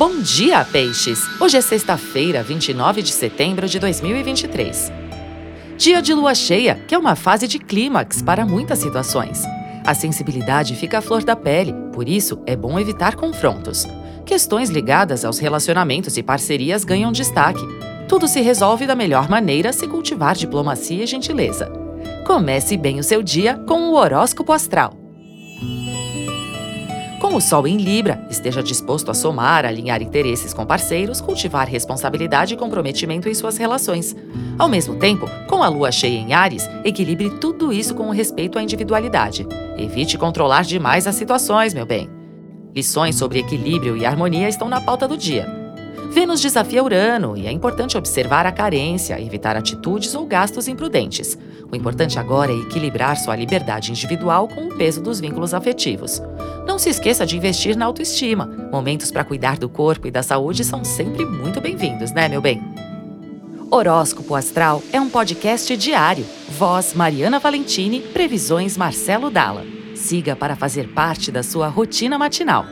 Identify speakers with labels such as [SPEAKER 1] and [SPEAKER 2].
[SPEAKER 1] Bom dia, peixes! Hoje é sexta-feira, 29 de setembro de 2023. Dia de lua cheia, que é uma fase de clímax para muitas situações. A sensibilidade fica à flor da pele, por isso é bom evitar confrontos. Questões ligadas aos relacionamentos e parcerias ganham destaque. Tudo se resolve da melhor maneira se cultivar diplomacia e gentileza. Comece bem o seu dia com o horóscopo astral. Com o Sol em Libra, esteja disposto a somar, alinhar interesses com parceiros, cultivar responsabilidade e comprometimento em suas relações. Ao mesmo tempo, com a Lua cheia em Ares, equilibre tudo isso com o respeito à individualidade. Evite controlar demais as situações, meu bem. Lições sobre equilíbrio e harmonia estão na pauta do dia. Vênus desafia Urano e é importante observar a carência, evitar atitudes ou gastos imprudentes. O importante agora é equilibrar sua liberdade individual com o peso dos vínculos afetivos. Não se esqueça de investir na autoestima. Momentos para cuidar do corpo e da saúde são sempre muito bem-vindos, né, meu bem? Horóscopo Astral é um podcast diário. Voz Mariana Valentini, previsões Marcelo Dalla. Siga para fazer parte da sua rotina matinal.